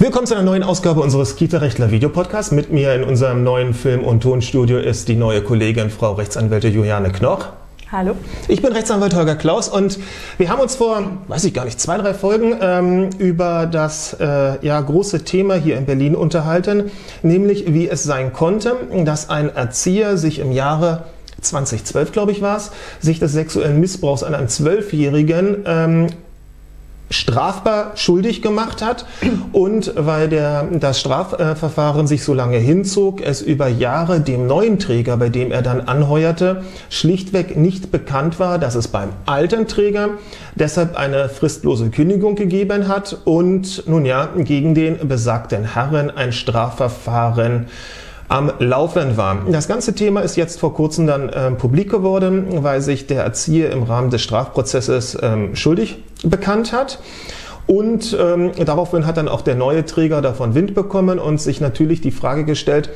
Willkommen zu einer neuen Ausgabe unseres Kita-Rechtler Videopodcasts. Mit mir in unserem neuen Film- und Tonstudio ist die neue Kollegin, Frau Rechtsanwältin Juliane Knoch. Hallo. Ich bin Rechtsanwalt Holger Klaus und wir haben uns vor, weiß ich gar nicht, zwei, drei Folgen ähm, über das äh, ja, große Thema hier in Berlin unterhalten, nämlich wie es sein konnte, dass ein Erzieher sich im Jahre 2012, glaube ich, war es, sich des sexuellen Missbrauchs an einem Zwölfjährigen ähm, strafbar schuldig gemacht hat und weil der, das Strafverfahren sich so lange hinzog, es über Jahre dem neuen Träger, bei dem er dann anheuerte, schlichtweg nicht bekannt war, dass es beim alten Träger deshalb eine fristlose Kündigung gegeben hat und nun ja, gegen den besagten Herren ein Strafverfahren am Laufen war. Das ganze Thema ist jetzt vor kurzem dann äh, publik geworden, weil sich der Erzieher im Rahmen des Strafprozesses ähm, schuldig bekannt hat. Und ähm, daraufhin hat dann auch der neue Träger davon Wind bekommen und sich natürlich die Frage gestellt,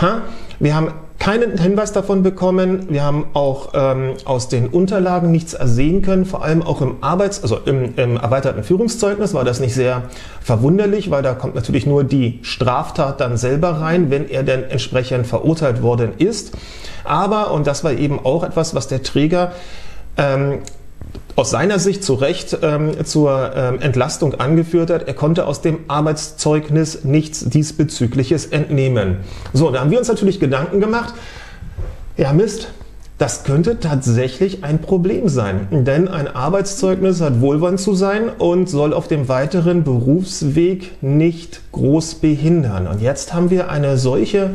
ha, wir haben keinen Hinweis davon bekommen. Wir haben auch ähm, aus den Unterlagen nichts ersehen können. Vor allem auch im Arbeits-, also im, im erweiterten Führungszeugnis war das nicht sehr verwunderlich, weil da kommt natürlich nur die Straftat dann selber rein, wenn er denn entsprechend verurteilt worden ist. Aber, und das war eben auch etwas, was der Träger ähm, aus seiner Sicht zu Recht ähm, zur ähm, Entlastung angeführt hat. Er konnte aus dem Arbeitszeugnis nichts diesbezügliches entnehmen. So, da haben wir uns natürlich Gedanken gemacht. Ja, Mist. Das könnte tatsächlich ein Problem sein, denn ein Arbeitszeugnis hat wohlwollend zu sein und soll auf dem weiteren Berufsweg nicht groß behindern. Und jetzt haben wir eine solche,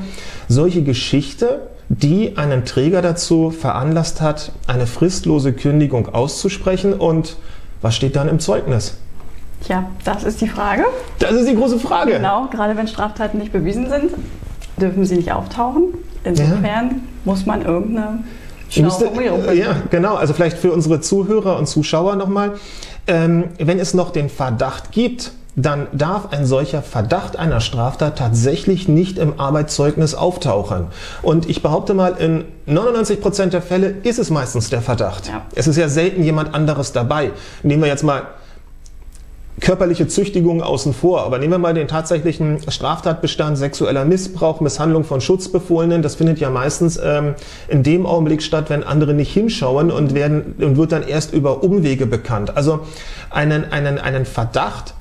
solche Geschichte, die einen Träger dazu veranlasst hat, eine fristlose Kündigung auszusprechen. Und was steht dann im Zeugnis? Tja, das ist die Frage. Das ist die große Frage. Genau, gerade wenn Straftaten nicht bewiesen sind, dürfen sie nicht auftauchen. Insofern ja. muss man irgendeine Müsste, ja, genau. Also vielleicht für unsere Zuhörer und Zuschauer nochmal. Ähm, wenn es noch den Verdacht gibt, dann darf ein solcher Verdacht einer Straftat tatsächlich nicht im Arbeitszeugnis auftauchen. Und ich behaupte mal, in 99 Prozent der Fälle ist es meistens der Verdacht. Ja. Es ist ja selten jemand anderes dabei. Nehmen wir jetzt mal körperliche Züchtigung außen vor, aber nehmen wir mal den tatsächlichen Straftatbestand sexueller Missbrauch, Misshandlung von Schutzbefohlenen. Das findet ja meistens ähm, in dem Augenblick statt, wenn andere nicht hinschauen und werden und wird dann erst über Umwege bekannt. Also einen, einen, einen Verdacht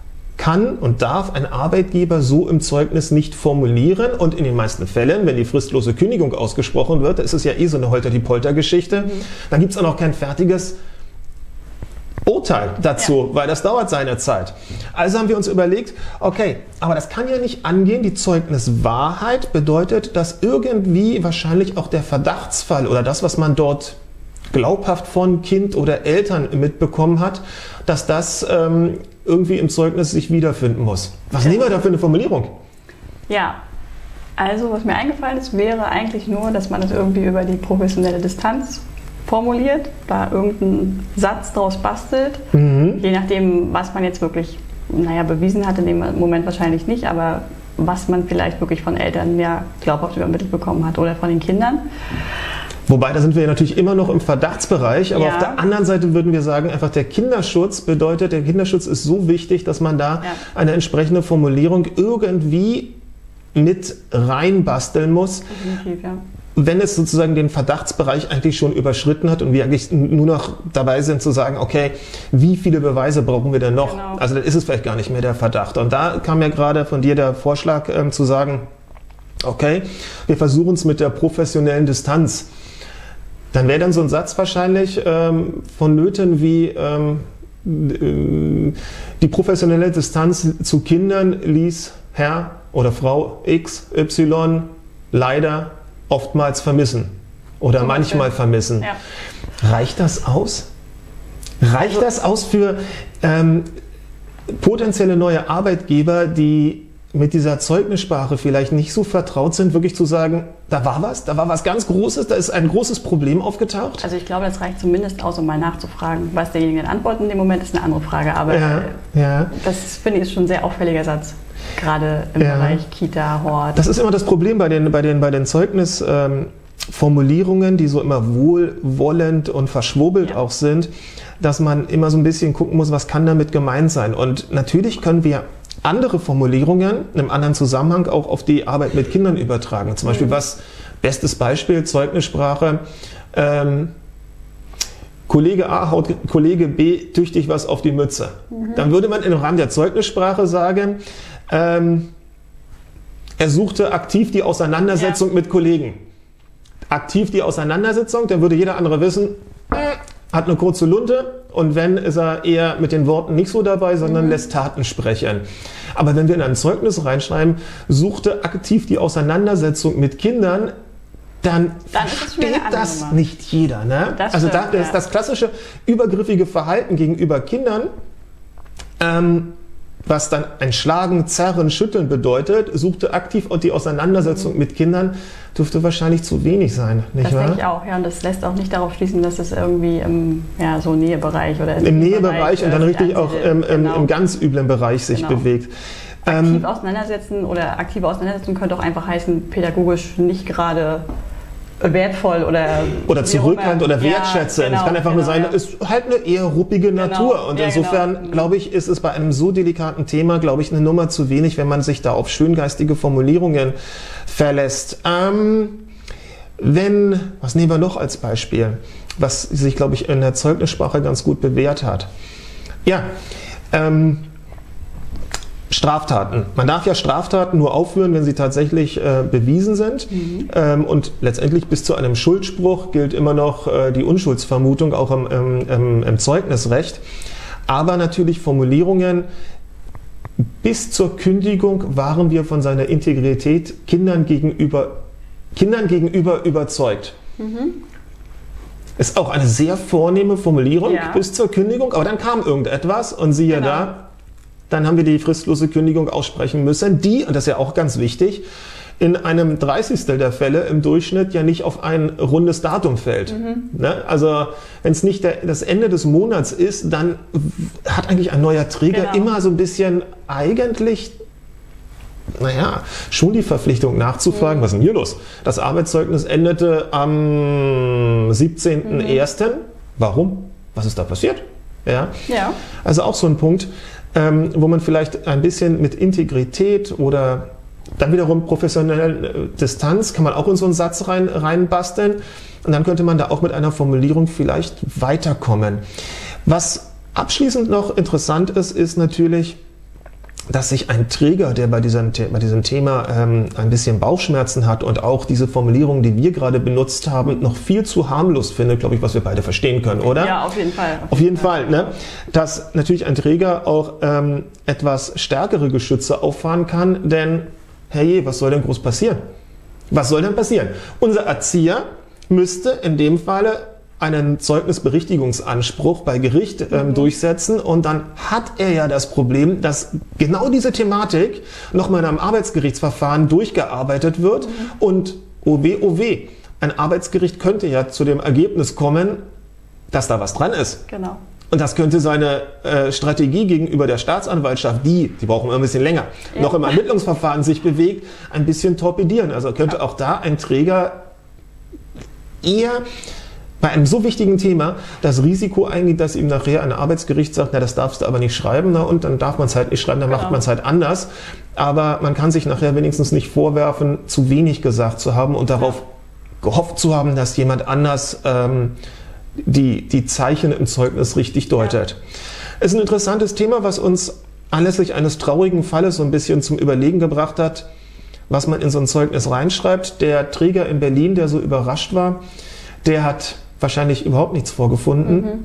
kann und darf ein Arbeitgeber so im Zeugnis nicht formulieren. Und in den meisten Fällen, wenn die fristlose Kündigung ausgesprochen wird, da ist es ja eh so eine Holter-die-Polter-Geschichte, mhm. dann gibt es auch noch kein fertiges Urteil dazu, ja. weil das dauert seine Zeit. Also haben wir uns überlegt, okay, aber das kann ja nicht angehen. Die Zeugniswahrheit bedeutet, dass irgendwie wahrscheinlich auch der Verdachtsfall oder das, was man dort glaubhaft von Kind oder Eltern mitbekommen hat, dass das ähm, irgendwie im Zeugnis sich wiederfinden muss. Was ja. nehmen wir da für eine Formulierung? Ja, also was mir eingefallen ist, wäre eigentlich nur, dass man es irgendwie über die professionelle Distanz formuliert, da irgendeinen Satz draus bastelt, mhm. je nachdem, was man jetzt wirklich, naja, bewiesen hat, in dem Moment wahrscheinlich nicht, aber was man vielleicht wirklich von Eltern ja glaubhaft übermittelt bekommen hat oder von den Kindern. Wobei, da sind wir ja natürlich immer noch im Verdachtsbereich, aber ja. auf der anderen Seite würden wir sagen, einfach der Kinderschutz bedeutet, der Kinderschutz ist so wichtig, dass man da ja. eine entsprechende Formulierung irgendwie mit reinbasteln muss. Definitiv, ja. Wenn es sozusagen den Verdachtsbereich eigentlich schon überschritten hat und wir eigentlich nur noch dabei sind zu sagen, okay, wie viele Beweise brauchen wir denn noch? Genau. Also dann ist es vielleicht gar nicht mehr der Verdacht. Und da kam ja gerade von dir der Vorschlag ähm, zu sagen, okay, wir versuchen es mit der professionellen Distanz dann wäre dann so ein Satz wahrscheinlich ähm, vonnöten wie ähm, äh, die professionelle Distanz zu Kindern ließ Herr oder Frau X, Y leider oftmals vermissen oder so manchmal okay. vermissen. Ja. Reicht das aus? Reicht also, das aus für ähm, potenzielle neue Arbeitgeber, die mit dieser Zeugnissprache vielleicht nicht so vertraut sind, wirklich zu sagen, da war was, da war was ganz Großes, da ist ein großes Problem aufgetaucht? Also ich glaube, das reicht zumindest aus, um mal nachzufragen. Was derjenige dann antwortet in dem Moment, ist eine andere Frage. Aber ja, ja. das finde ich ist schon ein sehr auffälliger Satz. Gerade im ja. Bereich Kita, Hort. Das ist immer das Problem bei den, bei den, bei den Zeugnisformulierungen, ähm, die so immer wohlwollend und verschwurbelt ja. auch sind, dass man immer so ein bisschen gucken muss, was kann damit gemeint sein. Und natürlich können wir andere Formulierungen in einem anderen Zusammenhang auch auf die Arbeit mit Kindern übertragen. Zum Beispiel, was, bestes Beispiel, Zeugnissprache, ähm, Kollege A haut Kollege B tüchtig was auf die Mütze. Mhm. Dann würde man im Rahmen der Zeugnissprache sagen, ähm, er suchte aktiv die Auseinandersetzung ja. mit Kollegen. Aktiv die Auseinandersetzung, dann würde jeder andere wissen, äh, hat eine kurze Lunte und wenn, ist er eher mit den Worten nicht so dabei, sondern mhm. lässt Taten sprechen. Aber wenn wir in ein Zeugnis reinschreiben, suchte aktiv die Auseinandersetzung mit Kindern, dann, dann versteht das Nummer. nicht jeder. Ne? Das also stimmt, da, das, ja. das klassische übergriffige Verhalten gegenüber Kindern, ähm, was dann ein Schlagen, Zerren, Schütteln bedeutet, suchte aktiv die Auseinandersetzung mhm. mit Kindern, dürfte wahrscheinlich zu wenig sein, nicht das wahr? Das denke ich auch, ja. Und das lässt auch nicht darauf schließen, dass es irgendwie im ja, so Nähebereich oder im Nähebereich und dann richtig auch im, im, genau. im, ganz üblen Bereich sich genau. bewegt. Aktiv ähm, auseinandersetzen oder aktive Auseinandersetzung könnte auch einfach heißen, pädagogisch nicht gerade wertvoll oder oder zurückhaltend oder wertschätzend. Ja, genau, es kann einfach genau, nur sein, ja. ist halt eine eher ruppige genau. Natur und ja, insofern genau. glaube ich, ist es bei einem so delikaten Thema, glaube ich, eine Nummer zu wenig, wenn man sich da auf schöngeistige Formulierungen verlässt. Ähm, wenn, was nehmen wir noch als Beispiel, was sich, glaube ich, in der Zeugnissprache ganz gut bewährt hat. Ja, ähm, Straftaten. Man darf ja Straftaten nur aufführen, wenn sie tatsächlich äh, bewiesen sind. Mhm. Ähm, und letztendlich bis zu einem Schuldspruch gilt immer noch äh, die Unschuldsvermutung, auch im, im, im, Zeugnisrecht. Aber natürlich Formulierungen, bis zur Kündigung waren wir von seiner Integrität Kindern gegenüber, Kindern gegenüber überzeugt. Mhm. Ist auch eine sehr vornehme Formulierung ja. bis zur Kündigung, aber dann kam irgendetwas und siehe genau. da, dann haben wir die fristlose Kündigung aussprechen müssen, die, und das ist ja auch ganz wichtig, in einem 30. der Fälle im Durchschnitt ja nicht auf ein rundes Datum fällt. Mhm. Ne? Also wenn es nicht der, das Ende des Monats ist, dann hat eigentlich ein neuer Träger genau. immer so ein bisschen eigentlich naja, schon die Verpflichtung nachzufragen, mhm. was ist denn hier los? Das Arbeitszeugnis endete am 17.01. Mhm. Warum? Was ist da passiert? Ja. ja. Also auch so ein Punkt ähm, wo man vielleicht ein bisschen mit Integrität oder dann wiederum professionelle äh, Distanz kann man auch in so einen Satz rein, reinbasteln und dann könnte man da auch mit einer Formulierung vielleicht weiterkommen. Was abschließend noch interessant ist, ist natürlich, dass sich ein Träger, der bei diesem, bei diesem Thema ähm, ein bisschen Bauchschmerzen hat und auch diese Formulierung, die wir gerade benutzt haben, noch viel zu harmlos findet, glaube ich, was wir beide verstehen können, oder? Ja, auf jeden Fall. Auf, auf jeden Fall, Fall ne? dass natürlich ein Träger auch ähm, etwas stärkere Geschütze auffahren kann, denn hey, was soll denn groß passieren? Was soll denn passieren? Unser Erzieher müsste in dem Falle einen Zeugnisberichtigungsanspruch bei Gericht ähm, mhm. durchsetzen und dann hat er ja das Problem, dass genau diese Thematik nochmal in einem Arbeitsgerichtsverfahren durchgearbeitet wird mhm. und OW, OW, ein Arbeitsgericht könnte ja zu dem Ergebnis kommen, dass da was dran ist. Genau. Und das könnte seine äh, Strategie gegenüber der Staatsanwaltschaft, die, die brauchen immer ein bisschen länger, ja. noch im Ermittlungsverfahren sich bewegt, ein bisschen torpedieren. Also könnte ja. auch da ein Träger eher bei einem so wichtigen Thema das Risiko eingeht, dass ihm nachher ein Arbeitsgericht sagt, na, das darfst du aber nicht schreiben, na, und dann darf man es halt nicht schreiben, dann genau. macht man es halt anders. Aber man kann sich nachher wenigstens nicht vorwerfen, zu wenig gesagt zu haben und darauf gehofft zu haben, dass jemand anders ähm, die, die Zeichen im Zeugnis richtig deutet. Ja. Ist ein interessantes Thema, was uns anlässlich eines traurigen Falles so ein bisschen zum Überlegen gebracht hat, was man in so ein Zeugnis reinschreibt. Der Träger in Berlin, der so überrascht war, der hat wahrscheinlich überhaupt nichts vorgefunden. Mhm.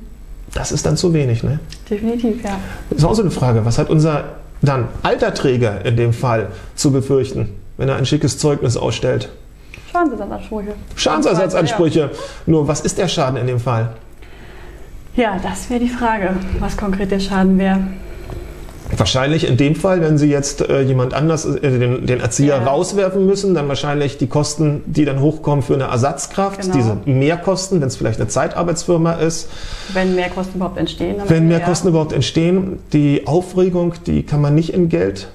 Das ist dann zu wenig, ne? Definitiv, ja. Das ist auch so eine Frage. Was hat unser dann alter Träger in dem Fall zu befürchten, wenn er ein schickes Zeugnis ausstellt? Schadensersatzansprüche. Schadensersatzansprüche. Ja. Nur, was ist der Schaden in dem Fall? Ja, das wäre die Frage, was konkret der Schaden wäre. Wahrscheinlich in dem Fall, wenn Sie jetzt äh, jemand anders, äh, den, den, Erzieher ja. rauswerfen müssen, dann wahrscheinlich die Kosten, die dann hochkommen für eine Ersatzkraft, genau. diese Mehrkosten, wenn es vielleicht eine Zeitarbeitsfirma ist. Wenn Mehrkosten überhaupt entstehen. Wenn Mehrkosten ja. überhaupt entstehen. Die Aufregung, die kann man nicht in Geld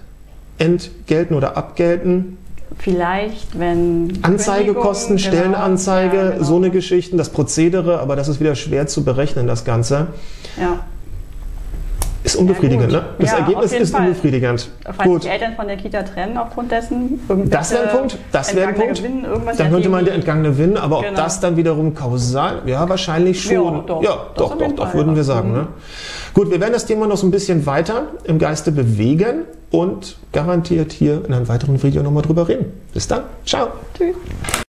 entgelten oder abgelten. Vielleicht, wenn. Anzeigekosten, genau. Stellenanzeige, ja, genau. so eine Geschichten, das Prozedere, aber das ist wieder schwer zu berechnen, das Ganze. Ja ist unbefriedigend, Ja, ne? Das Ja, Ergebnis ist Fall. unbefriedigend. Falls Gut. die Eltern von der Kita trennen aufgrund dessen, Das wäre ein Punkt. Das wäre ein Punkt. Irgendwas Dann könnte man der entgangene Win, aber ob Genau. das dann wiederum kausal, ja, wahrscheinlich schon. Ja, doch. ja, doch, doch, doch, würden wir sagen. Ne? Gut, wir werden das Thema noch so ein bisschen weiter im Geiste bewegen und garantiert hier in einem weiteren Video nochmal drüber reden. Bis dann. Ciao. Tschüss.